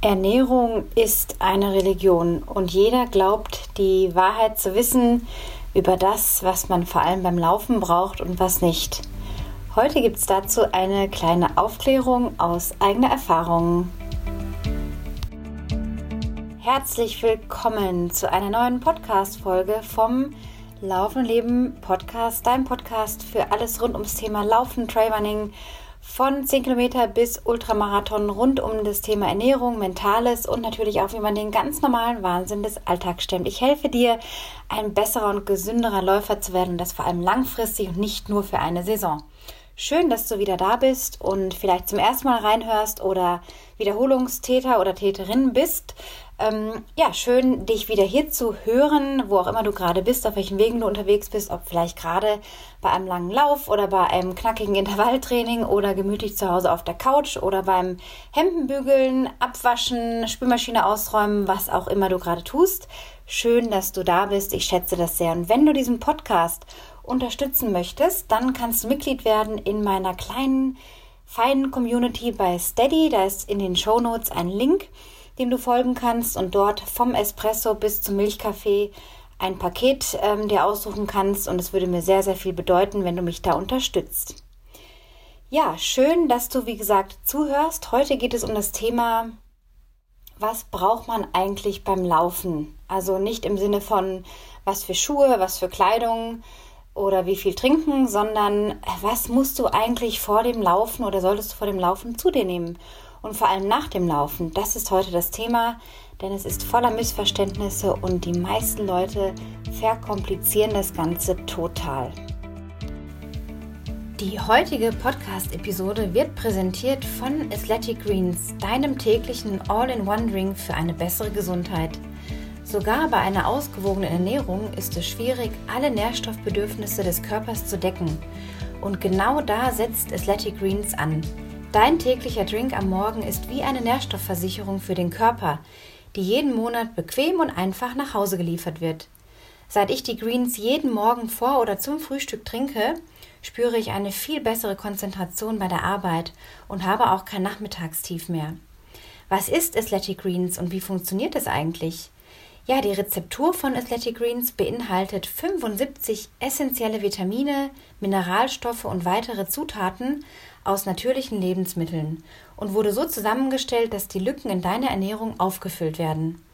Ernährung ist eine Religion und jeder glaubt, die Wahrheit zu wissen über das, was man vor allem beim Laufen braucht und was nicht. Heute gibt es dazu eine kleine Aufklärung aus eigener Erfahrung. Herzlich willkommen zu einer neuen Podcast-Folge vom Laufen Leben Podcast, dein Podcast für alles rund ums Thema Laufen, Trailrunning von 10 Kilometer bis Ultramarathon rund um das Thema Ernährung, Mentales und natürlich auch, wie man den ganz normalen Wahnsinn des Alltags stemmt. Ich helfe dir, ein besserer und gesünderer Läufer zu werden und das vor allem langfristig und nicht nur für eine Saison. Schön, dass du wieder da bist und vielleicht zum ersten Mal reinhörst oder Wiederholungstäter oder Täterin bist. Ähm, ja, schön, dich wieder hier zu hören, wo auch immer du gerade bist, auf welchen Wegen du unterwegs bist, ob vielleicht gerade bei einem langen Lauf oder bei einem knackigen Intervalltraining oder gemütlich zu Hause auf der Couch oder beim Hemdenbügeln, Abwaschen, Spülmaschine ausräumen, was auch immer du gerade tust. Schön, dass du da bist. Ich schätze das sehr. Und wenn du diesen Podcast unterstützen möchtest, dann kannst du Mitglied werden in meiner kleinen, feinen Community bei Steady. Da ist in den Show Notes ein Link dem du folgen kannst und dort vom Espresso bis zum Milchkaffee ein Paket ähm, dir aussuchen kannst und es würde mir sehr, sehr viel bedeuten, wenn du mich da unterstützt. Ja, schön, dass du, wie gesagt, zuhörst. Heute geht es um das Thema, was braucht man eigentlich beim Laufen? Also nicht im Sinne von, was für Schuhe, was für Kleidung oder wie viel trinken, sondern was musst du eigentlich vor dem Laufen oder solltest du vor dem Laufen zu dir nehmen? Und vor allem nach dem Laufen. Das ist heute das Thema, denn es ist voller Missverständnisse und die meisten Leute verkomplizieren das Ganze total. Die heutige Podcast-Episode wird präsentiert von Athletic Greens, deinem täglichen All-in-One-Drink für eine bessere Gesundheit. Sogar bei einer ausgewogenen Ernährung ist es schwierig, alle Nährstoffbedürfnisse des Körpers zu decken. Und genau da setzt Athletic Greens an. Dein täglicher Drink am Morgen ist wie eine Nährstoffversicherung für den Körper, die jeden Monat bequem und einfach nach Hause geliefert wird. Seit ich die Greens jeden Morgen vor oder zum Frühstück trinke, spüre ich eine viel bessere Konzentration bei der Arbeit und habe auch kein Nachmittagstief mehr. Was ist Athletic Greens und wie funktioniert es eigentlich? Ja, die Rezeptur von Athletic Greens beinhaltet 75 essentielle Vitamine, Mineralstoffe und weitere Zutaten aus natürlichen Lebensmitteln und wurde so zusammengestellt, dass die Lücken in deiner Ernährung aufgefüllt werden.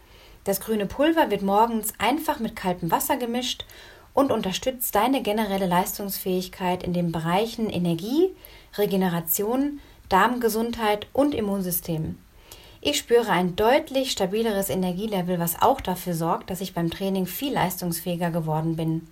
Das grüne Pulver wird morgens einfach mit kaltem Wasser gemischt und unterstützt deine generelle Leistungsfähigkeit in den Bereichen Energie, Regeneration, Darmgesundheit und Immunsystem. Ich spüre ein deutlich stabileres Energielevel, was auch dafür sorgt, dass ich beim Training viel leistungsfähiger geworden bin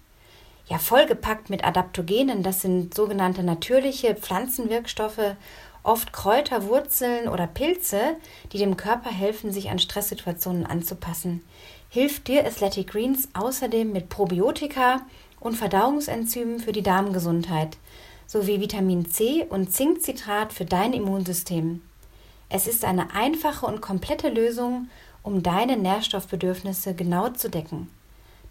ja vollgepackt mit Adaptogenen. Das sind sogenannte natürliche Pflanzenwirkstoffe, oft Kräuter, Wurzeln oder Pilze, die dem Körper helfen, sich an Stresssituationen anzupassen. Hilft dir Athletic Greens außerdem mit Probiotika und Verdauungsenzymen für die Darmgesundheit sowie Vitamin C und Zinkcitrat für dein Immunsystem. Es ist eine einfache und komplette Lösung, um deine Nährstoffbedürfnisse genau zu decken.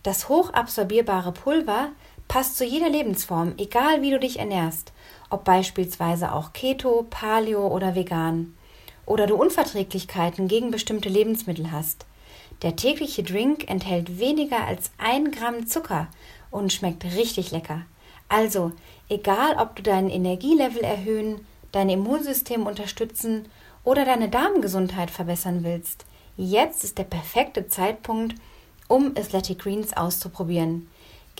Das hochabsorbierbare Pulver passt zu jeder Lebensform, egal wie du dich ernährst, ob beispielsweise auch Keto, Paleo oder vegan. Oder du Unverträglichkeiten gegen bestimmte Lebensmittel hast. Der tägliche Drink enthält weniger als ein Gramm Zucker und schmeckt richtig lecker. Also, egal ob du dein Energielevel erhöhen, dein Immunsystem unterstützen oder deine Darmgesundheit verbessern willst, jetzt ist der perfekte Zeitpunkt, um Athletic Greens auszuprobieren.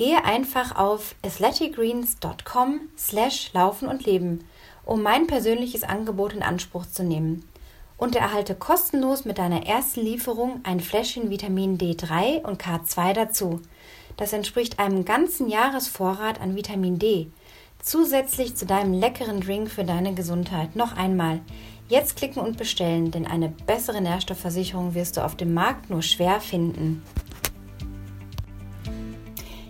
Gehe einfach auf athleticgreens.com slash laufen und leben, um mein persönliches Angebot in Anspruch zu nehmen. Und erhalte kostenlos mit deiner ersten Lieferung ein Fläschchen Vitamin D3 und K2 dazu. Das entspricht einem ganzen Jahresvorrat an Vitamin D. Zusätzlich zu deinem leckeren Drink für deine Gesundheit. Noch einmal, jetzt klicken und bestellen, denn eine bessere Nährstoffversicherung wirst du auf dem Markt nur schwer finden.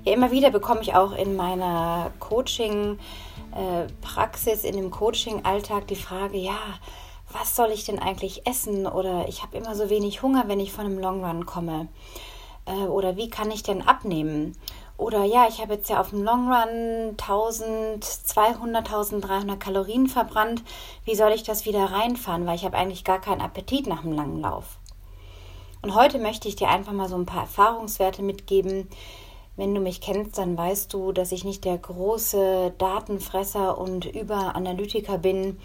Ja, immer wieder bekomme ich auch in meiner Coaching-Praxis, in dem Coaching-Alltag die Frage, ja, was soll ich denn eigentlich essen? Oder ich habe immer so wenig Hunger, wenn ich von einem Long Run komme. Äh, oder wie kann ich denn abnehmen? Oder ja, ich habe jetzt ja auf dem Long Run 1200, 1300 Kalorien verbrannt. Wie soll ich das wieder reinfahren? Weil ich habe eigentlich gar keinen Appetit nach einem langen Lauf. Und heute möchte ich dir einfach mal so ein paar Erfahrungswerte mitgeben. Wenn du mich kennst, dann weißt du, dass ich nicht der große Datenfresser und Überanalytiker bin,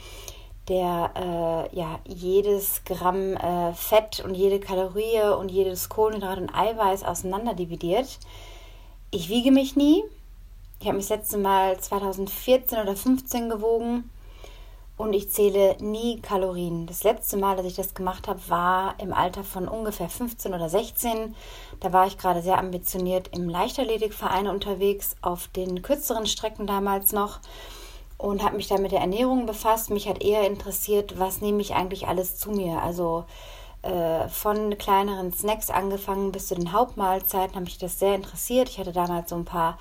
der äh, ja jedes Gramm äh, Fett und jede Kalorie und jedes Kohlenhydrat und Eiweiß auseinander dividiert. Ich wiege mich nie. Ich habe mich das letzte Mal 2014 oder 2015 gewogen und ich zähle nie Kalorien. Das letzte Mal, dass ich das gemacht habe, war im Alter von ungefähr 15 oder 16. Da war ich gerade sehr ambitioniert im Leichtathletikverein unterwegs, auf den kürzeren Strecken damals noch und habe mich da mit der Ernährung befasst. Mich hat eher interessiert, was nehme ich eigentlich alles zu mir. Also äh, von kleineren Snacks angefangen bis zu den Hauptmahlzeiten habe mich das sehr interessiert. Ich hatte damals so ein paar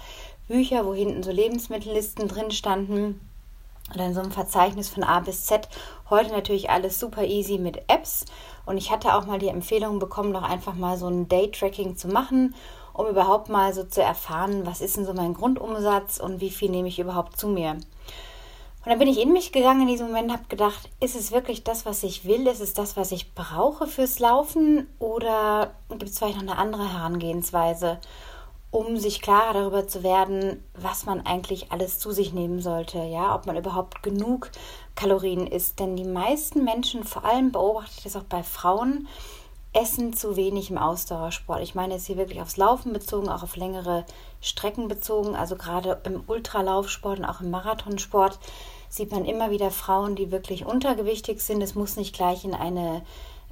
Bücher, wo hinten so Lebensmittellisten drin standen oder in so einem Verzeichnis von A bis Z. Heute natürlich alles super easy mit Apps. Und ich hatte auch mal die Empfehlung bekommen, doch einfach mal so ein Day-Tracking zu machen, um überhaupt mal so zu erfahren, was ist denn so mein Grundumsatz und wie viel nehme ich überhaupt zu mir. Und dann bin ich in mich gegangen in diesem Moment, habe gedacht, ist es wirklich das, was ich will? Ist es das, was ich brauche fürs Laufen? Oder gibt es vielleicht noch eine andere Herangehensweise? Um sich klarer darüber zu werden, was man eigentlich alles zu sich nehmen sollte, ja, ob man überhaupt genug Kalorien isst. Denn die meisten Menschen, vor allem beobachte ich das auch bei Frauen, essen zu wenig im Ausdauersport. Ich meine jetzt hier wirklich aufs Laufen bezogen, auch auf längere Strecken bezogen, also gerade im Ultralaufsport und auch im Marathonsport sieht man immer wieder Frauen, die wirklich untergewichtig sind. Es muss nicht gleich in eine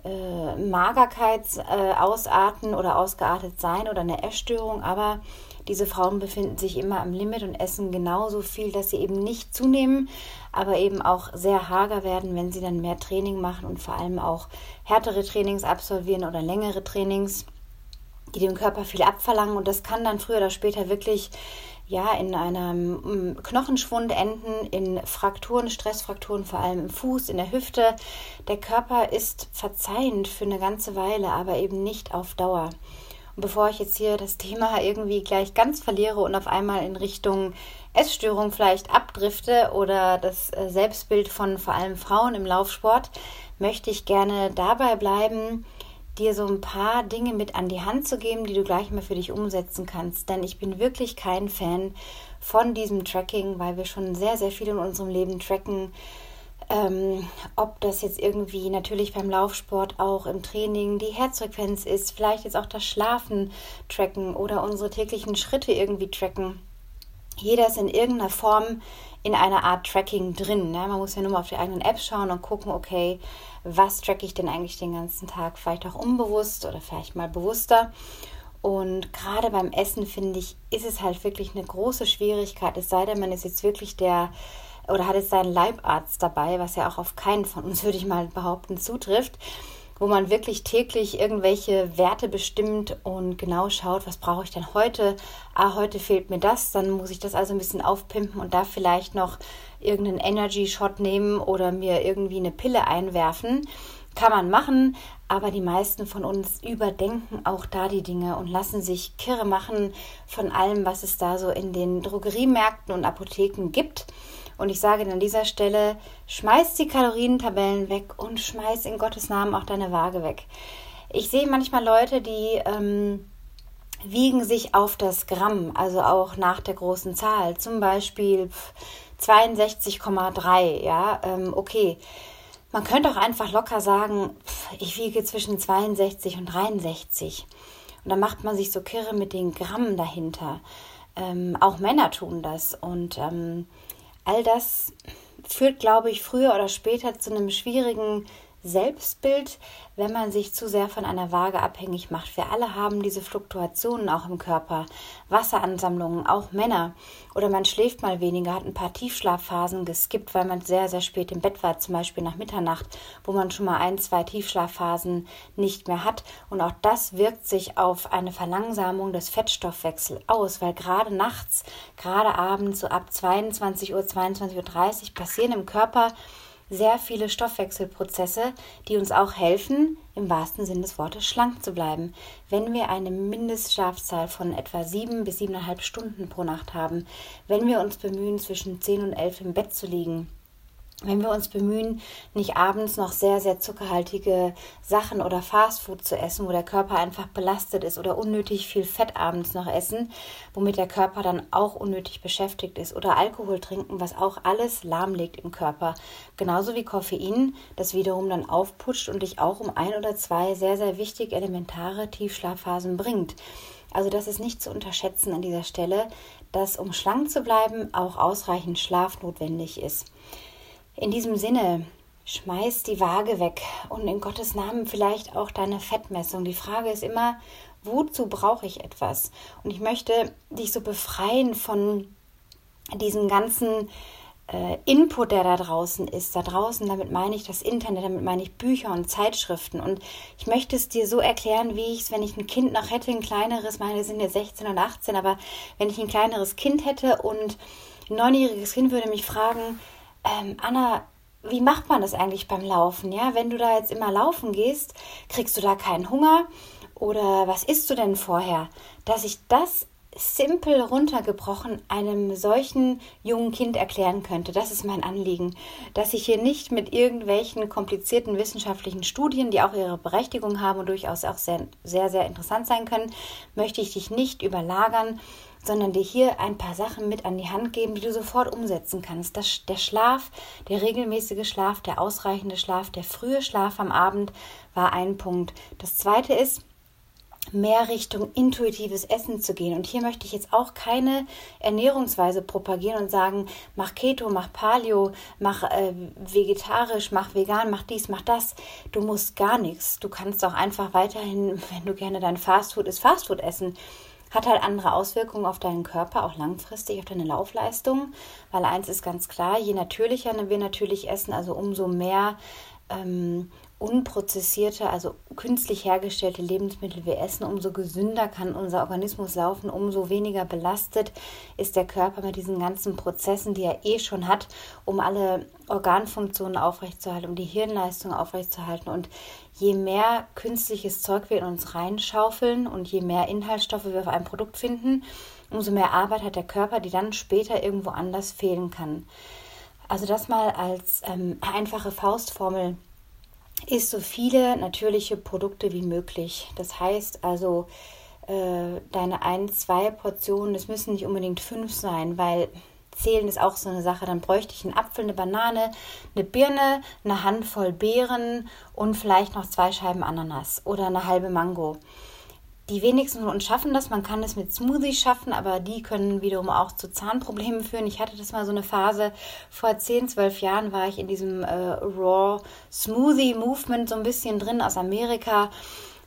äh, Magerkeit äh, ausarten oder ausgeartet sein oder eine Essstörung, aber diese Frauen befinden sich immer am Limit und essen genauso viel, dass sie eben nicht zunehmen, aber eben auch sehr hager werden, wenn sie dann mehr Training machen und vor allem auch härtere Trainings absolvieren oder längere Trainings, die dem Körper viel abverlangen. Und das kann dann früher oder später wirklich ja, in einem mm, Knochenschwund enden, in Frakturen, Stressfrakturen, vor allem im Fuß, in der Hüfte. Der Körper ist verzeihend für eine ganze Weile, aber eben nicht auf Dauer. Und bevor ich jetzt hier das Thema irgendwie gleich ganz verliere und auf einmal in Richtung Essstörung vielleicht abdrifte oder das äh, Selbstbild von vor allem Frauen im Laufsport, möchte ich gerne dabei bleiben, dir so ein paar Dinge mit an die Hand zu geben, die du gleich mal für dich umsetzen kannst. Denn ich bin wirklich kein Fan von diesem Tracking, weil wir schon sehr, sehr viel in unserem Leben tracken. Ähm, ob das jetzt irgendwie natürlich beim Laufsport auch im Training die Herzfrequenz ist, vielleicht jetzt auch das Schlafen tracken oder unsere täglichen Schritte irgendwie tracken. Jeder ist in irgendeiner Form in einer Art Tracking drin. Ne? Man muss ja nur mal auf die eigenen Apps schauen und gucken, okay, was tracke ich denn eigentlich den ganzen Tag? Vielleicht auch unbewusst oder vielleicht mal bewusster. Und gerade beim Essen, finde ich, ist es halt wirklich eine große Schwierigkeit. Es sei denn, man ist jetzt wirklich der oder hat jetzt seinen Leibarzt dabei, was ja auch auf keinen von uns, würde ich mal behaupten, zutrifft wo man wirklich täglich irgendwelche Werte bestimmt und genau schaut, was brauche ich denn heute? Ah, heute fehlt mir das, dann muss ich das also ein bisschen aufpimpen und da vielleicht noch irgendeinen Energy Shot nehmen oder mir irgendwie eine Pille einwerfen. Kann man machen, aber die meisten von uns überdenken auch da die Dinge und lassen sich kirre machen von allem, was es da so in den Drogeriemärkten und Apotheken gibt. Und ich sage an dieser Stelle, schmeiß die Kalorientabellen weg und schmeiß in Gottes Namen auch deine Waage weg. Ich sehe manchmal Leute, die ähm, wiegen sich auf das Gramm, also auch nach der großen Zahl, zum Beispiel 62,3, ja, ähm, okay. Man könnte auch einfach locker sagen, ich wiege zwischen 62 und 63. Und dann macht man sich so kirre mit den Gramm dahinter. Ähm, auch Männer tun das. Und ähm, all das führt, glaube ich, früher oder später zu einem schwierigen Selbstbild, wenn man sich zu sehr von einer Waage abhängig macht. Wir alle haben diese Fluktuationen auch im Körper, Wasseransammlungen, auch Männer. Oder man schläft mal weniger, hat ein paar Tiefschlafphasen geskippt, weil man sehr, sehr spät im Bett war, zum Beispiel nach Mitternacht, wo man schon mal ein, zwei Tiefschlafphasen nicht mehr hat. Und auch das wirkt sich auf eine Verlangsamung des Fettstoffwechsels aus, weil gerade nachts, gerade abends, so ab 22 Uhr, 22.30 Uhr passieren im Körper sehr viele Stoffwechselprozesse, die uns auch helfen, im wahrsten Sinne des Wortes schlank zu bleiben. Wenn wir eine Mindestschlafzahl von etwa sieben bis siebeneinhalb Stunden pro Nacht haben, wenn wir uns bemühen, zwischen zehn und elf im Bett zu liegen, wenn wir uns bemühen, nicht abends noch sehr, sehr zuckerhaltige Sachen oder Fastfood zu essen, wo der Körper einfach belastet ist oder unnötig viel Fett abends noch essen, womit der Körper dann auch unnötig beschäftigt ist oder Alkohol trinken, was auch alles lahmlegt im Körper. Genauso wie Koffein, das wiederum dann aufputscht und dich auch um ein oder zwei sehr, sehr wichtige elementare Tiefschlafphasen bringt. Also das ist nicht zu unterschätzen an dieser Stelle, dass um schlank zu bleiben auch ausreichend Schlaf notwendig ist. In diesem Sinne, schmeiß die Waage weg und in Gottes Namen vielleicht auch deine Fettmessung. Die Frage ist immer, wozu brauche ich etwas? Und ich möchte dich so befreien von diesem ganzen äh, Input, der da draußen ist. Da draußen, damit meine ich das Internet, damit meine ich Bücher und Zeitschriften. Und ich möchte es dir so erklären, wie ich es, wenn ich ein Kind noch hätte, ein kleineres, meine sind jetzt 16 und 18, aber wenn ich ein kleineres Kind hätte und ein neunjähriges Kind würde mich fragen, ähm, Anna, wie macht man das eigentlich beim Laufen? Ja, wenn du da jetzt immer laufen gehst, kriegst du da keinen Hunger? Oder was isst du denn vorher? Dass ich das simpel runtergebrochen einem solchen jungen Kind erklären könnte. Das ist mein Anliegen, dass ich hier nicht mit irgendwelchen komplizierten wissenschaftlichen Studien, die auch ihre Berechtigung haben und durchaus auch sehr, sehr, sehr interessant sein können, möchte ich dich nicht überlagern sondern dir hier ein paar Sachen mit an die Hand geben, die du sofort umsetzen kannst. Das, der Schlaf, der regelmäßige Schlaf, der ausreichende Schlaf, der frühe Schlaf am Abend war ein Punkt. Das zweite ist, mehr Richtung intuitives Essen zu gehen. Und hier möchte ich jetzt auch keine Ernährungsweise propagieren und sagen, mach Keto, mach Paleo, mach äh, vegetarisch, mach vegan, mach dies, mach das. Du musst gar nichts. Du kannst auch einfach weiterhin, wenn du gerne dein Fastfood ist, Fastfood essen hat halt andere Auswirkungen auf deinen Körper, auch langfristig auf deine Laufleistung, weil eins ist ganz klar, je natürlicher wir natürlich essen, also umso mehr ähm, unprozessierte, also künstlich hergestellte Lebensmittel wir essen, umso gesünder kann unser Organismus laufen, umso weniger belastet ist der Körper mit diesen ganzen Prozessen, die er eh schon hat, um alle Organfunktionen aufrechtzuerhalten, um die Hirnleistung aufrechtzuerhalten. Und je mehr künstliches Zeug wir in uns reinschaufeln und je mehr Inhaltsstoffe wir auf einem Produkt finden, umso mehr Arbeit hat der Körper, die dann später irgendwo anders fehlen kann. Also das mal als ähm, einfache Faustformel isst so viele natürliche Produkte wie möglich. Das heißt also, äh, deine ein, zwei Portionen, es müssen nicht unbedingt fünf sein, weil zählen ist auch so eine Sache. Dann bräuchte ich einen Apfel, eine Banane, eine Birne, eine Handvoll Beeren und vielleicht noch zwei Scheiben Ananas oder eine halbe Mango. Die wenigsten von uns schaffen das. Man kann es mit Smoothies schaffen, aber die können wiederum auch zu Zahnproblemen führen. Ich hatte das mal so eine Phase. Vor 10, 12 Jahren war ich in diesem äh, Raw Smoothie Movement so ein bisschen drin aus Amerika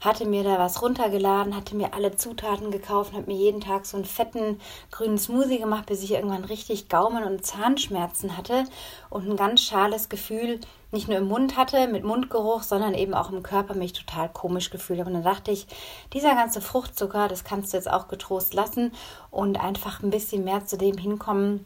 hatte mir da was runtergeladen, hatte mir alle Zutaten gekauft, habe mir jeden Tag so einen fetten grünen Smoothie gemacht, bis ich irgendwann richtig Gaumen- und Zahnschmerzen hatte und ein ganz schales Gefühl nicht nur im Mund hatte mit Mundgeruch, sondern eben auch im Körper mich total komisch gefühlt habe. Und dann dachte ich, dieser ganze Fruchtzucker, das kannst du jetzt auch getrost lassen und einfach ein bisschen mehr zu dem hinkommen,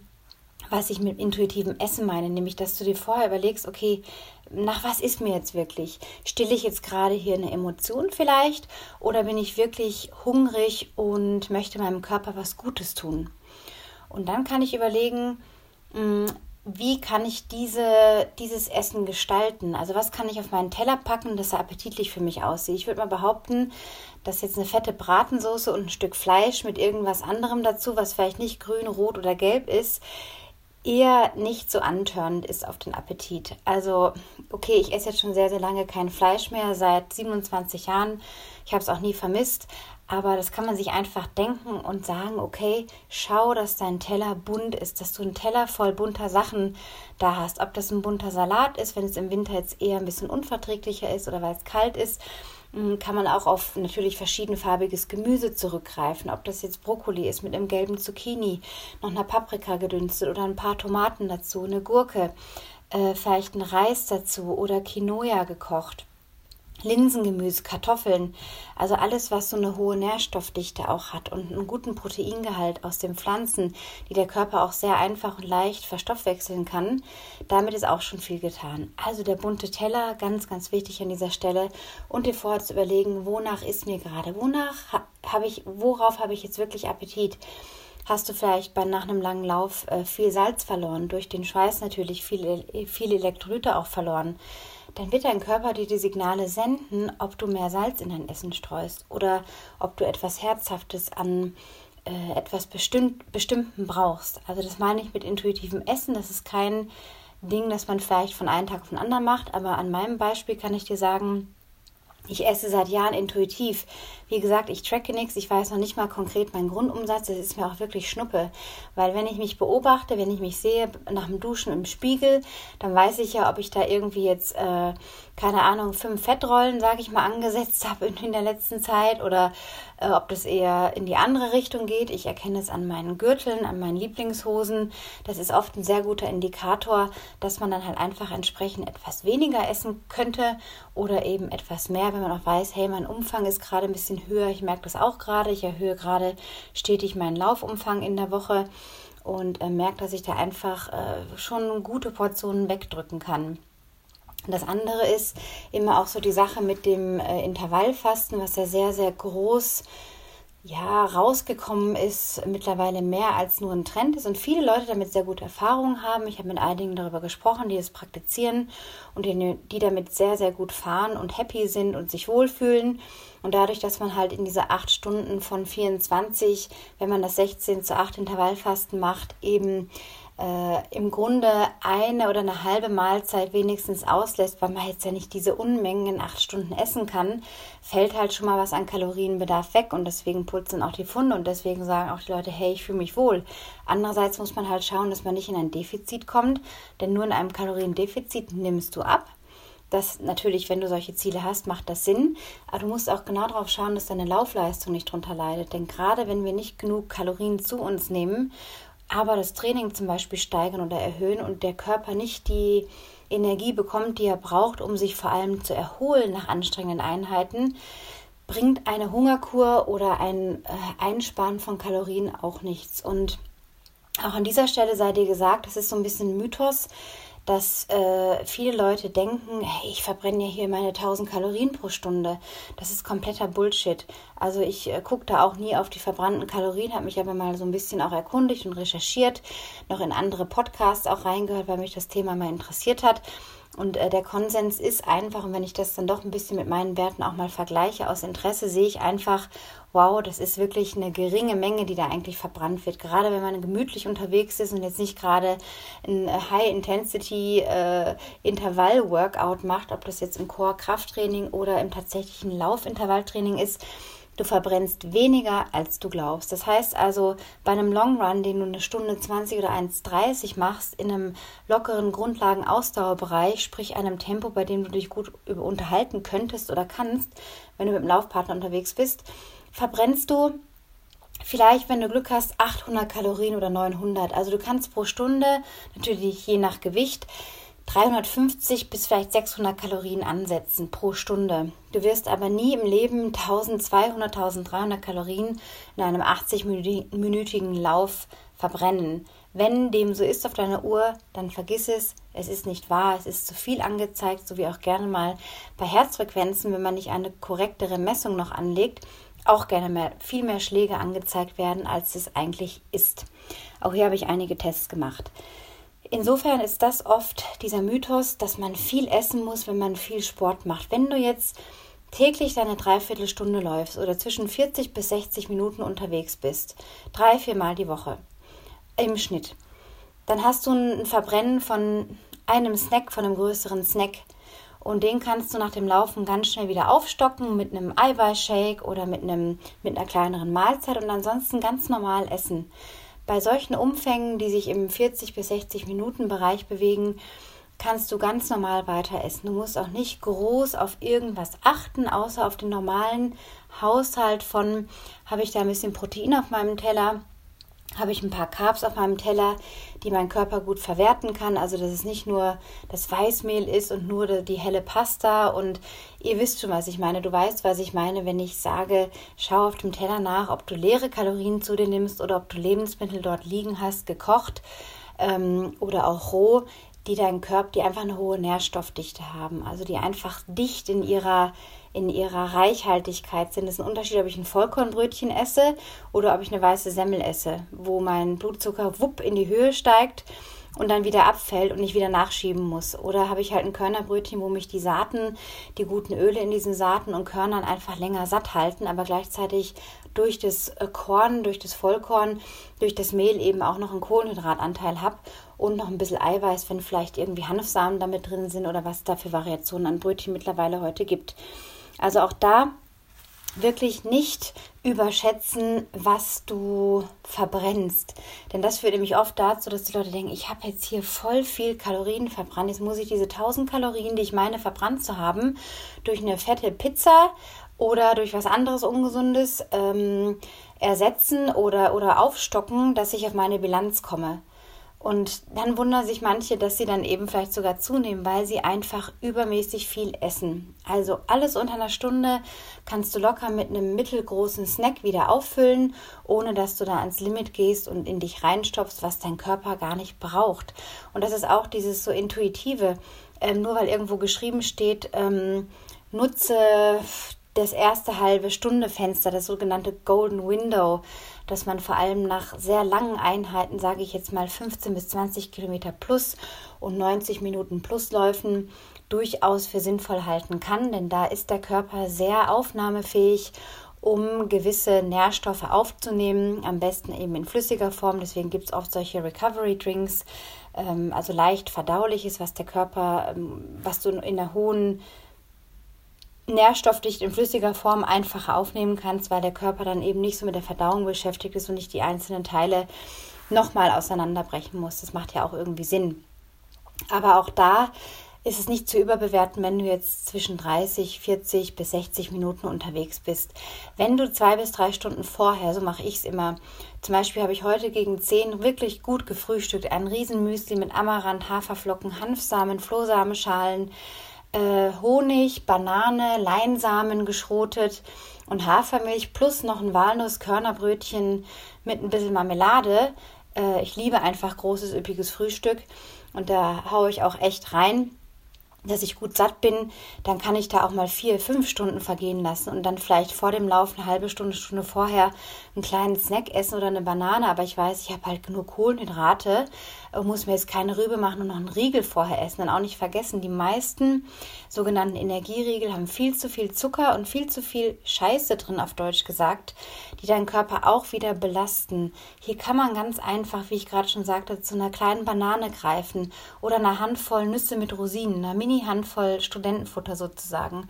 was ich mit intuitivem Essen meine, nämlich dass du dir vorher überlegst, okay, nach was ist mir jetzt wirklich? Stille ich jetzt gerade hier eine Emotion vielleicht oder bin ich wirklich hungrig und möchte meinem Körper was Gutes tun? Und dann kann ich überlegen, hm, wie kann ich diese, dieses Essen gestalten? Also was kann ich auf meinen Teller packen, dass er appetitlich für mich aussieht? Ich würde mal behaupten, dass jetzt eine fette Bratensoße und ein Stück Fleisch mit irgendwas anderem dazu, was vielleicht nicht grün, rot oder gelb ist, eher nicht so antörnend ist auf den Appetit. Also, okay, ich esse jetzt schon sehr, sehr lange kein Fleisch mehr, seit 27 Jahren. Ich habe es auch nie vermisst. Aber das kann man sich einfach denken und sagen, okay, schau, dass dein Teller bunt ist, dass du einen Teller voll bunter Sachen da hast. Ob das ein bunter Salat ist, wenn es im Winter jetzt eher ein bisschen unverträglicher ist oder weil es kalt ist kann man auch auf natürlich verschiedenfarbiges Gemüse zurückgreifen. Ob das jetzt Brokkoli ist mit einem gelben Zucchini, noch einer Paprika gedünstet oder ein paar Tomaten dazu, eine Gurke, äh, vielleicht ein Reis dazu oder Quinoa gekocht. Linsengemüse, Kartoffeln, also alles, was so eine hohe Nährstoffdichte auch hat und einen guten Proteingehalt aus den Pflanzen, die der Körper auch sehr einfach und leicht verstoffwechseln kann, damit ist auch schon viel getan. Also der bunte Teller, ganz, ganz wichtig an dieser Stelle und dir vorher zu überlegen, wonach ist mir gerade, wonach habe ich, worauf habe ich jetzt wirklich Appetit? Hast du vielleicht bei, nach einem langen Lauf äh, viel Salz verloren, durch den Schweiß natürlich viele, viele Elektrolyte auch verloren? Dann wird dein Körper dir die Signale senden, ob du mehr Salz in dein Essen streust oder ob du etwas Herzhaftes an äh, etwas bestimmt, Bestimmten brauchst. Also das meine ich mit intuitivem Essen. Das ist kein Ding, das man vielleicht von einem Tag auf den anderen macht, aber an meinem Beispiel kann ich dir sagen, ich esse seit Jahren intuitiv. Wie gesagt, ich tracke nichts, ich weiß noch nicht mal konkret meinen Grundumsatz, das ist mir auch wirklich Schnuppe. Weil wenn ich mich beobachte, wenn ich mich sehe nach dem Duschen im Spiegel, dann weiß ich ja, ob ich da irgendwie jetzt äh, keine Ahnung, fünf Fettrollen, sage ich mal, angesetzt habe in, in der letzten Zeit oder äh, ob das eher in die andere Richtung geht. Ich erkenne es an meinen Gürteln, an meinen Lieblingshosen. Das ist oft ein sehr guter Indikator, dass man dann halt einfach entsprechend etwas weniger essen könnte oder eben etwas mehr, wenn man auch weiß, hey, mein Umfang ist gerade ein bisschen höher. Ich merke das auch gerade. Ich erhöhe gerade stetig meinen Laufumfang in der Woche und äh, merke, dass ich da einfach äh, schon gute Portionen wegdrücken kann. Das andere ist immer auch so die Sache mit dem äh, Intervallfasten, was ja sehr, sehr groß ja, rausgekommen ist, mittlerweile mehr als nur ein Trend ist und viele Leute damit sehr gute Erfahrungen haben. Ich habe mit einigen darüber gesprochen, die es praktizieren und die, die damit sehr, sehr gut fahren und happy sind und sich wohlfühlen. Und dadurch, dass man halt in diese acht Stunden von 24, wenn man das 16 zu 8 Intervallfasten macht, eben äh, im Grunde eine oder eine halbe Mahlzeit wenigstens auslässt, weil man jetzt ja nicht diese Unmengen in acht Stunden essen kann, fällt halt schon mal was an Kalorienbedarf weg und deswegen putzen auch die Funde und deswegen sagen auch die Leute, hey, ich fühle mich wohl. Andererseits muss man halt schauen, dass man nicht in ein Defizit kommt, denn nur in einem Kaloriendefizit nimmst du ab. Das natürlich, wenn du solche Ziele hast, macht das Sinn. Aber du musst auch genau darauf schauen, dass deine Laufleistung nicht drunter leidet. Denn gerade wenn wir nicht genug Kalorien zu uns nehmen aber das Training zum Beispiel steigern oder erhöhen und der Körper nicht die Energie bekommt, die er braucht, um sich vor allem zu erholen nach anstrengenden Einheiten, bringt eine Hungerkur oder ein äh, Einsparen von Kalorien auch nichts. Und auch an dieser Stelle sei dir gesagt, das ist so ein bisschen Mythos, dass äh, viele Leute denken, hey, ich verbrenne ja hier meine 1000 Kalorien pro Stunde. Das ist kompletter Bullshit. Also ich äh, gucke da auch nie auf die verbrannten Kalorien, habe mich aber mal so ein bisschen auch erkundigt und recherchiert, noch in andere Podcasts auch reingehört, weil mich das Thema mal interessiert hat. Und äh, der Konsens ist einfach, und wenn ich das dann doch ein bisschen mit meinen Werten auch mal vergleiche, aus Interesse sehe ich einfach, wow, das ist wirklich eine geringe Menge, die da eigentlich verbrannt wird. Gerade wenn man gemütlich unterwegs ist und jetzt nicht gerade ein High-Intensity-Intervall-Workout äh, macht, ob das jetzt im Core-Krafttraining oder im tatsächlichen Laufintervalltraining ist, Du verbrennst weniger, als du glaubst. Das heißt also, bei einem Long Run, den du eine Stunde 20 oder 1,30 machst, in einem lockeren Grundlagen-Ausdauerbereich, sprich einem Tempo, bei dem du dich gut unterhalten könntest oder kannst, wenn du mit dem Laufpartner unterwegs bist, verbrennst du vielleicht, wenn du Glück hast, 800 Kalorien oder 900. Also du kannst pro Stunde, natürlich je nach Gewicht, 350 bis vielleicht 600 Kalorien ansetzen pro Stunde. Du wirst aber nie im Leben 1200, 1300 Kalorien in einem 80-minütigen Lauf verbrennen. Wenn dem so ist auf deiner Uhr, dann vergiss es. Es ist nicht wahr. Es ist zu viel angezeigt, so wie auch gerne mal bei Herzfrequenzen, wenn man nicht eine korrektere Messung noch anlegt, auch gerne mehr, viel mehr Schläge angezeigt werden, als es eigentlich ist. Auch hier habe ich einige Tests gemacht. Insofern ist das oft dieser Mythos, dass man viel essen muss, wenn man viel Sport macht. Wenn du jetzt täglich deine Dreiviertelstunde läufst oder zwischen 40 bis 60 Minuten unterwegs bist, drei, viermal die Woche im Schnitt, dann hast du ein Verbrennen von einem Snack, von einem größeren Snack. Und den kannst du nach dem Laufen ganz schnell wieder aufstocken mit einem Eiweißshake oder mit, einem, mit einer kleineren Mahlzeit und ansonsten ganz normal essen. Bei solchen Umfängen, die sich im 40 bis 60 Minuten Bereich bewegen, kannst du ganz normal weiter essen. Du musst auch nicht groß auf irgendwas achten, außer auf den normalen Haushalt von, habe ich da ein bisschen Protein auf meinem Teller, habe ich ein paar Carbs auf meinem Teller, die mein Körper gut verwerten kann. Also dass es nicht nur das Weißmehl ist und nur die helle Pasta. Und ihr wisst schon, was ich meine. Du weißt, was ich meine, wenn ich sage, schau auf dem Teller nach, ob du leere Kalorien zu dir nimmst oder ob du Lebensmittel dort liegen hast, gekocht ähm, oder auch roh, die deinen Körper, die einfach eine hohe Nährstoffdichte haben. Also die einfach dicht in ihrer in ihrer Reichhaltigkeit sind. Es ist ein Unterschied, ob ich ein Vollkornbrötchen esse oder ob ich eine weiße Semmel esse, wo mein Blutzucker wupp in die Höhe steigt und dann wieder abfällt und ich wieder nachschieben muss. Oder habe ich halt ein Körnerbrötchen, wo mich die Saaten, die guten Öle in diesen Saaten und Körnern einfach länger satt halten, aber gleichzeitig durch das äh, Korn, durch das Vollkorn, durch das Mehl eben auch noch einen Kohlenhydratanteil habe und noch ein bisschen Eiweiß, wenn vielleicht irgendwie Hanfsamen damit drin sind oder was da für Variationen an Brötchen mittlerweile heute gibt. Also auch da wirklich nicht überschätzen, was du verbrennst. Denn das führt nämlich oft dazu, dass die Leute denken, ich habe jetzt hier voll viel Kalorien verbrannt. Jetzt muss ich diese 1000 Kalorien, die ich meine verbrannt zu haben, durch eine fette Pizza oder durch was anderes Ungesundes ähm, ersetzen oder, oder aufstocken, dass ich auf meine Bilanz komme. Und dann wundern sich manche, dass sie dann eben vielleicht sogar zunehmen, weil sie einfach übermäßig viel essen. Also alles unter einer Stunde kannst du locker mit einem mittelgroßen Snack wieder auffüllen, ohne dass du da ans Limit gehst und in dich reinstopfst, was dein Körper gar nicht braucht. Und das ist auch dieses so intuitive, ähm, nur weil irgendwo geschrieben steht, ähm, nutze das erste halbe Stunde Fenster, das sogenannte Golden Window, dass man vor allem nach sehr langen Einheiten, sage ich jetzt mal 15 bis 20 Kilometer plus und 90 Minuten plus Läufen, durchaus für sinnvoll halten kann, denn da ist der Körper sehr aufnahmefähig, um gewisse Nährstoffe aufzunehmen, am besten eben in flüssiger Form. Deswegen gibt es oft solche Recovery Drinks, ähm, also leicht verdauliches, was der Körper, ähm, was du in einer hohen nährstoffdicht in flüssiger Form einfacher aufnehmen kannst, weil der Körper dann eben nicht so mit der Verdauung beschäftigt ist und nicht die einzelnen Teile nochmal auseinanderbrechen muss. Das macht ja auch irgendwie Sinn. Aber auch da ist es nicht zu überbewerten, wenn du jetzt zwischen 30, 40 bis 60 Minuten unterwegs bist. Wenn du zwei bis drei Stunden vorher, so mache ich es immer, zum Beispiel habe ich heute gegen 10 wirklich gut gefrühstückt, ein Riesenmüsli mit Amaranth, Haferflocken, Hanfsamen, Flohsamenschalen, äh, Honig, Banane, Leinsamen geschrotet und Hafermilch plus noch ein Walnusskörnerbrötchen mit ein bisschen Marmelade. Äh, ich liebe einfach großes, üppiges Frühstück und da haue ich auch echt rein dass ich gut satt bin, dann kann ich da auch mal vier, fünf Stunden vergehen lassen und dann vielleicht vor dem Lauf eine halbe Stunde, Stunde vorher einen kleinen Snack essen oder eine Banane. Aber ich weiß, ich habe halt genug Kohlenhydrate und muss mir jetzt keine Rübe machen und noch einen Riegel vorher essen. Dann auch nicht vergessen, die meisten sogenannten Energieriegel haben viel zu viel Zucker und viel zu viel Scheiße drin, auf Deutsch gesagt, die deinen Körper auch wieder belasten. Hier kann man ganz einfach, wie ich gerade schon sagte, zu einer kleinen Banane greifen oder einer Handvoll Nüsse mit Rosinen, einer Mini-Handvoll Studentenfutter sozusagen.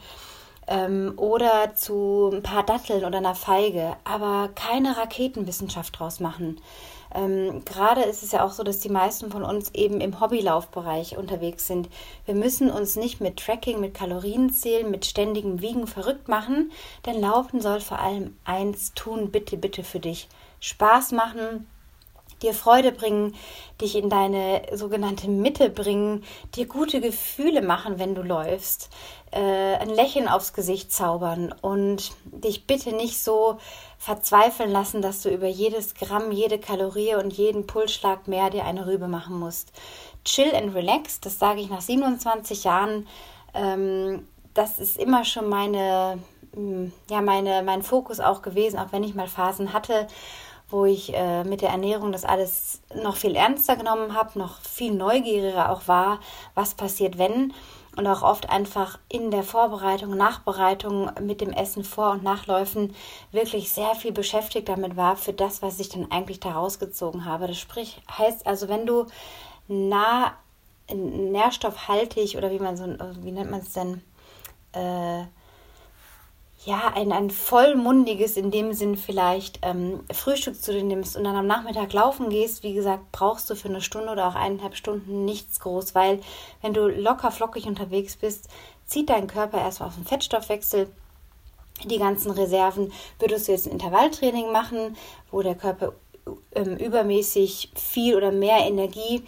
Ähm, oder zu ein paar Datteln oder einer Feige, aber keine Raketenwissenschaft draus machen. Ähm, Gerade ist es ja auch so, dass die meisten von uns eben im Hobbylaufbereich unterwegs sind. Wir müssen uns nicht mit Tracking, mit Kalorienzählen, mit ständigem Wiegen verrückt machen, denn Laufen soll vor allem eins tun, bitte, bitte für dich. Spaß machen, dir Freude bringen, dich in deine sogenannte Mitte bringen, dir gute Gefühle machen, wenn du läufst, äh, ein Lächeln aufs Gesicht zaubern und dich bitte nicht so verzweifeln lassen, dass du über jedes Gramm, jede Kalorie und jeden Pulsschlag mehr dir eine Rübe machen musst. Chill and relax, das sage ich nach 27 Jahren. Ähm, das ist immer schon meine, mm, ja, meine, mein Fokus auch gewesen, auch wenn ich mal Phasen hatte, wo ich äh, mit der Ernährung das alles noch viel ernster genommen habe, noch viel neugieriger auch war, was passiert, wenn. Und auch oft einfach in der Vorbereitung, Nachbereitung mit dem Essen vor und Nachläufen wirklich sehr viel beschäftigt damit war für das, was ich dann eigentlich da rausgezogen habe. Das sprich, heißt also, wenn du nah nährstoffhaltig oder wie man so, wie nennt man es denn, äh, ja, ein, ein vollmundiges, in dem Sinn vielleicht ähm, Frühstück zu dir nimmst und dann am Nachmittag laufen gehst, wie gesagt, brauchst du für eine Stunde oder auch eineinhalb Stunden nichts groß, weil wenn du locker flockig unterwegs bist, zieht dein Körper erstmal auf den Fettstoffwechsel die ganzen Reserven. Würdest du jetzt ein Intervalltraining machen, wo der Körper ähm, übermäßig viel oder mehr Energie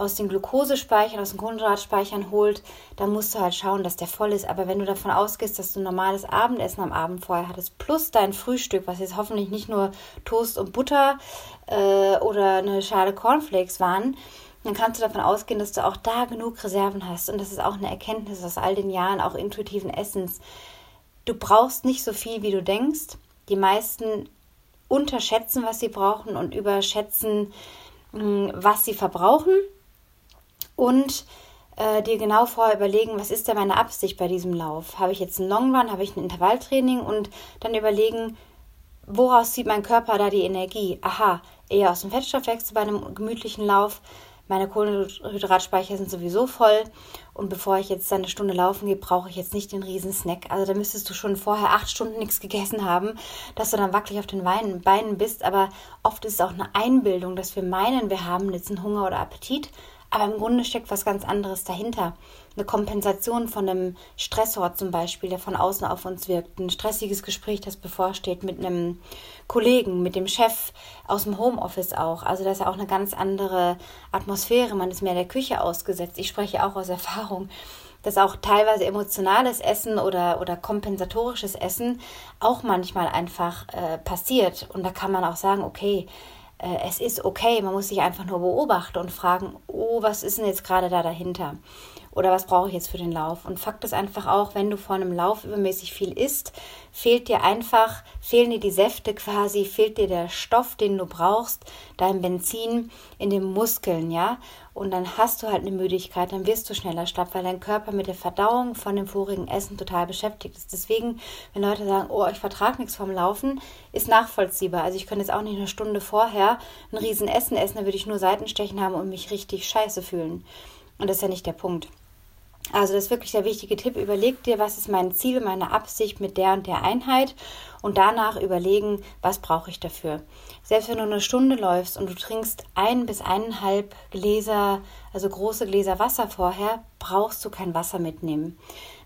aus den Glukosespeichern, aus den Kohlenhydratspeichern holt, dann musst du halt schauen, dass der voll ist. Aber wenn du davon ausgehst, dass du normales Abendessen am Abend vorher hattest, plus dein Frühstück, was jetzt hoffentlich nicht nur Toast und Butter äh, oder eine Schale Cornflakes waren, dann kannst du davon ausgehen, dass du auch da genug Reserven hast. Und das ist auch eine Erkenntnis aus all den Jahren, auch intuitiven Essens. Du brauchst nicht so viel, wie du denkst. Die meisten unterschätzen, was sie brauchen und überschätzen, hm, was sie verbrauchen und äh, dir genau vorher überlegen, was ist denn meine Absicht bei diesem Lauf? Habe ich jetzt einen Long Run, habe ich ein Intervalltraining und dann überlegen, woraus zieht mein Körper da die Energie? Aha, eher aus dem Fettstoffwechsel bei einem gemütlichen Lauf. Meine Kohlenhydratspeicher sind sowieso voll und bevor ich jetzt eine Stunde laufen gehe, brauche ich jetzt nicht den riesen Snack. Also da müsstest du schon vorher acht Stunden nichts gegessen haben, dass du dann wackelig auf den Beinen bist. Aber oft ist es auch eine Einbildung, dass wir meinen, wir haben jetzt einen Hunger oder Appetit, aber im Grunde steckt was ganz anderes dahinter. Eine Kompensation von einem Stressor zum Beispiel, der von außen auf uns wirkt. Ein stressiges Gespräch, das bevorsteht mit einem Kollegen, mit dem Chef aus dem Homeoffice auch. Also da ist ja auch eine ganz andere Atmosphäre. Man ist mehr der Küche ausgesetzt. Ich spreche auch aus Erfahrung dass auch teilweise emotionales Essen oder, oder kompensatorisches Essen auch manchmal einfach äh, passiert. Und da kann man auch sagen, okay, es ist okay, man muss sich einfach nur beobachten und fragen, oh, was ist denn jetzt gerade da dahinter? Oder was brauche ich jetzt für den Lauf? Und Fakt ist einfach auch, wenn du vor einem Lauf übermäßig viel isst, fehlt dir einfach, fehlen dir die Säfte quasi, fehlt dir der Stoff, den du brauchst, dein Benzin in den Muskeln, ja? Und dann hast du halt eine Müdigkeit, dann wirst du schneller schlapp, weil dein Körper mit der Verdauung von dem vorigen Essen total beschäftigt ist. Deswegen, wenn Leute sagen, oh, ich vertrage nichts vom Laufen, ist nachvollziehbar. Also ich könnte jetzt auch nicht eine Stunde vorher ein riesen Essen dann würde ich nur Seitenstechen haben und mich richtig scheiße fühlen. Und das ist ja nicht der Punkt. Also das ist wirklich der wichtige Tipp. Überleg dir, was ist mein Ziel, meine Absicht mit der und der Einheit und danach überlegen, was brauche ich dafür. Selbst wenn du eine Stunde läufst und du trinkst ein bis eineinhalb Gläser, also große Gläser Wasser vorher, brauchst du kein Wasser mitnehmen.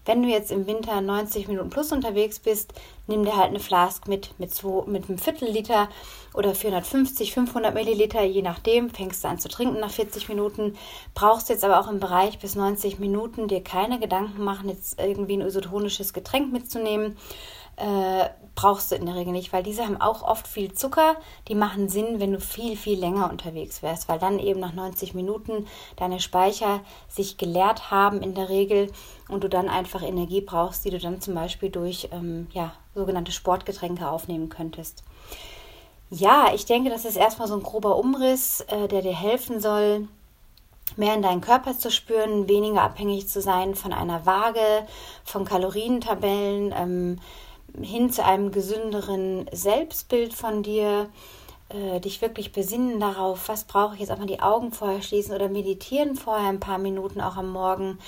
Wenn du jetzt im Winter 90 Minuten plus unterwegs bist, nimm dir halt eine Flask mit, mit, zwei, mit einem Viertel Liter oder 450, 500 Milliliter, je nachdem, fängst du an zu trinken nach 40 Minuten. Brauchst jetzt aber auch im Bereich bis 90 Minuten dir keine Gedanken machen, jetzt irgendwie ein isotonisches Getränk mitzunehmen äh, brauchst du in der Regel nicht, weil diese haben auch oft viel Zucker. Die machen Sinn, wenn du viel, viel länger unterwegs wärst, weil dann eben nach 90 Minuten deine Speicher sich geleert haben in der Regel und du dann einfach Energie brauchst, die du dann zum Beispiel durch ähm, ja, sogenannte Sportgetränke aufnehmen könntest. Ja, ich denke, das ist erstmal so ein grober Umriss, äh, der dir helfen soll, mehr in deinen Körper zu spüren, weniger abhängig zu sein von einer Waage, von Kalorientabellen. Ähm, hin zu einem gesünderen Selbstbild von dir, äh, dich wirklich besinnen darauf, was brauche ich jetzt, auch mal die Augen vorher schließen oder meditieren vorher ein paar Minuten auch am Morgen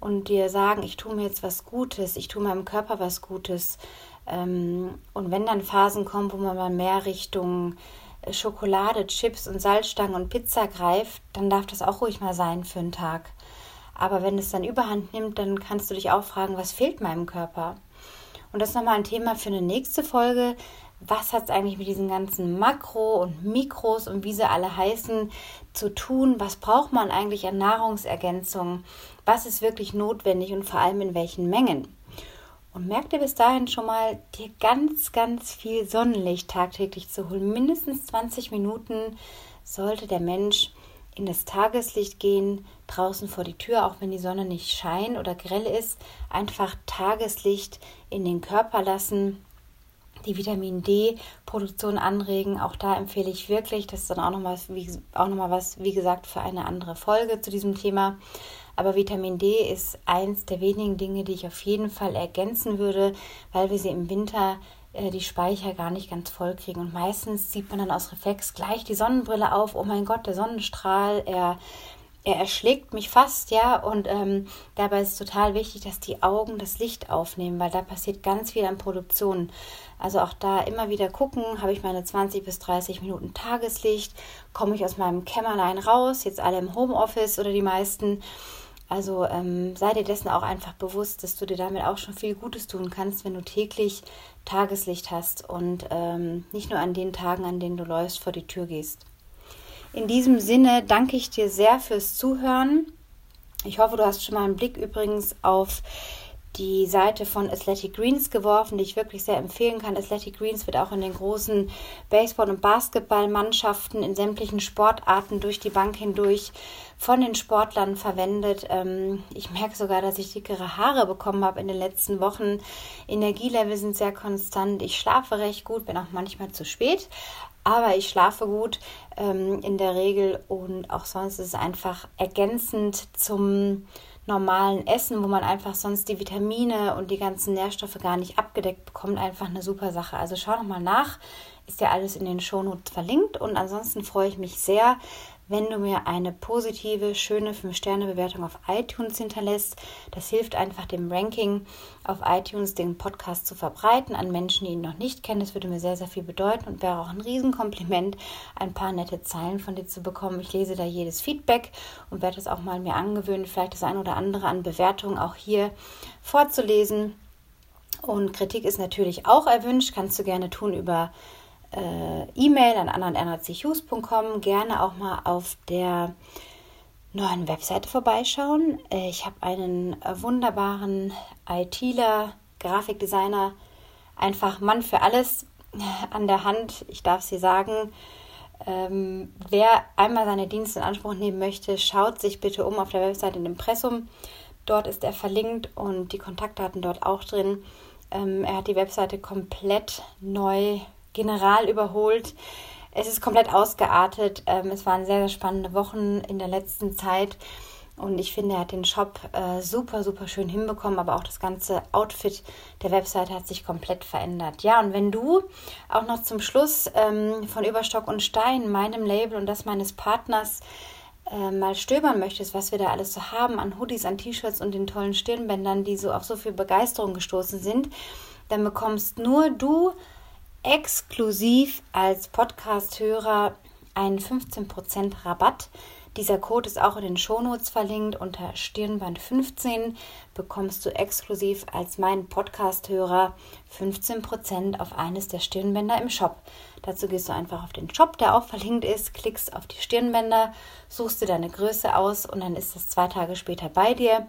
und dir sagen, ich tue mir jetzt was Gutes, ich tue meinem Körper was Gutes. Ähm, und wenn dann Phasen kommen, wo man mal mehr Richtung äh, Schokolade, Chips und Salzstangen und Pizza greift, dann darf das auch ruhig mal sein für einen Tag. Aber wenn es dann überhand nimmt, dann kannst du dich auch fragen, was fehlt meinem Körper? Und das ist nochmal ein Thema für eine nächste Folge. Was hat es eigentlich mit diesen ganzen Makro- und Mikros und wie sie alle heißen zu tun? Was braucht man eigentlich an Nahrungsergänzung? Was ist wirklich notwendig und vor allem in welchen Mengen? Und merkt ihr bis dahin schon mal, dir ganz, ganz viel Sonnenlicht tagtäglich zu holen. Mindestens 20 Minuten sollte der Mensch in das Tageslicht gehen, draußen vor die Tür, auch wenn die Sonne nicht scheint oder grell ist, einfach Tageslicht in den Körper lassen, die Vitamin D-Produktion anregen. Auch da empfehle ich wirklich, das ist dann auch nochmal wie, auch noch was, wie gesagt, für eine andere Folge zu diesem Thema. Aber Vitamin D ist eins der wenigen Dinge, die ich auf jeden Fall ergänzen würde, weil wir sie im Winter äh, die Speicher gar nicht ganz voll kriegen. Und meistens sieht man dann aus Reflex gleich die Sonnenbrille auf. Oh mein Gott, der Sonnenstrahl, er, er erschlägt mich fast, ja. Und ähm, dabei ist es total wichtig, dass die Augen das Licht aufnehmen, weil da passiert ganz viel an Produktion. Also auch da immer wieder gucken, habe ich meine 20 bis 30 Minuten Tageslicht, komme ich aus meinem Kämmerlein raus, jetzt alle im Homeoffice oder die meisten Also ähm, sei dir dessen auch einfach bewusst, dass du dir damit auch schon viel Gutes tun kannst, wenn du täglich Tageslicht hast und ähm, nicht nur an den Tagen, an denen du läufst, vor die Tür gehst. In diesem Sinne danke ich dir sehr fürs Zuhören. Ich hoffe, du hast schon mal einen Blick übrigens auf die Seite von Athletic Greens geworfen, die ich wirklich sehr empfehlen kann. Athletic Greens wird auch in den großen Baseball- und Basketballmannschaften in sämtlichen Sportarten durch die Bank hindurch von den Sportlern verwendet. Ähm, ich merke sogar, dass ich dickere Haare bekommen habe in den letzten Wochen. Energielevel sind sehr konstant. Ich schlafe recht gut, bin auch manchmal zu spät. Aber ich schlafe gut ähm, in der Regel und auch sonst ist es einfach ergänzend zum normalen Essen, wo man einfach sonst die Vitamine und die ganzen Nährstoffe gar nicht abgedeckt bekommt, einfach eine super Sache. Also schau nochmal nach, ist ja alles in den Shownotes verlinkt und ansonsten freue ich mich sehr, wenn du mir eine positive, schöne 5-Sterne-Bewertung auf iTunes hinterlässt. Das hilft einfach dem Ranking auf iTunes, den Podcast zu verbreiten an Menschen, die ihn noch nicht kennen. Das würde mir sehr, sehr viel bedeuten und wäre auch ein Riesenkompliment, ein paar nette Zeilen von dir zu bekommen. Ich lese da jedes Feedback und werde es auch mal mir angewöhnen, vielleicht das ein oder andere an Bewertungen auch hier vorzulesen. Und Kritik ist natürlich auch erwünscht, kannst du gerne tun über äh, E-Mail an annan.nrchus.com. Gerne auch mal auf der neuen Webseite vorbeischauen. Äh, ich habe einen wunderbaren ITler, Grafikdesigner, einfach Mann für alles an der Hand. Ich darf sie sagen. Ähm, wer einmal seine Dienste in Anspruch nehmen möchte, schaut sich bitte um auf der Webseite in Impressum. Dort ist er verlinkt und die Kontaktdaten dort auch drin. Ähm, er hat die Webseite komplett neu general überholt. Es ist komplett ausgeartet. Ähm, es waren sehr, sehr spannende Wochen in der letzten Zeit. Und ich finde, er hat den Shop äh, super, super schön hinbekommen, aber auch das ganze Outfit der Webseite hat sich komplett verändert. Ja, und wenn du auch noch zum Schluss ähm, von Überstock und Stein, meinem Label und das meines Partners, äh, mal stöbern möchtest, was wir da alles so haben an Hoodies, an T-Shirts und den tollen Stirnbändern, die so auf so viel Begeisterung gestoßen sind, dann bekommst nur du exklusiv als Podcast-Hörer einen 15% Rabatt. Dieser Code ist auch in den Shownotes verlinkt. Unter Stirnband 15 bekommst du exklusiv als mein Podcast-Hörer 15% auf eines der Stirnbänder im Shop. Dazu gehst du einfach auf den Shop, der auch verlinkt ist, klickst auf die Stirnbänder, suchst dir deine Größe aus und dann ist es zwei Tage später bei dir.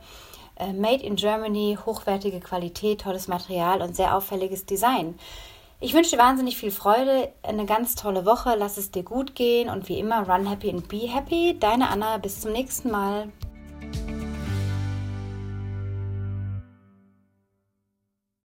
Äh, made in Germany, hochwertige Qualität, tolles Material und sehr auffälliges Design. Ich wünsche dir wahnsinnig viel Freude, eine ganz tolle Woche, lass es dir gut gehen und wie immer, run happy and be happy. Deine Anna, bis zum nächsten Mal.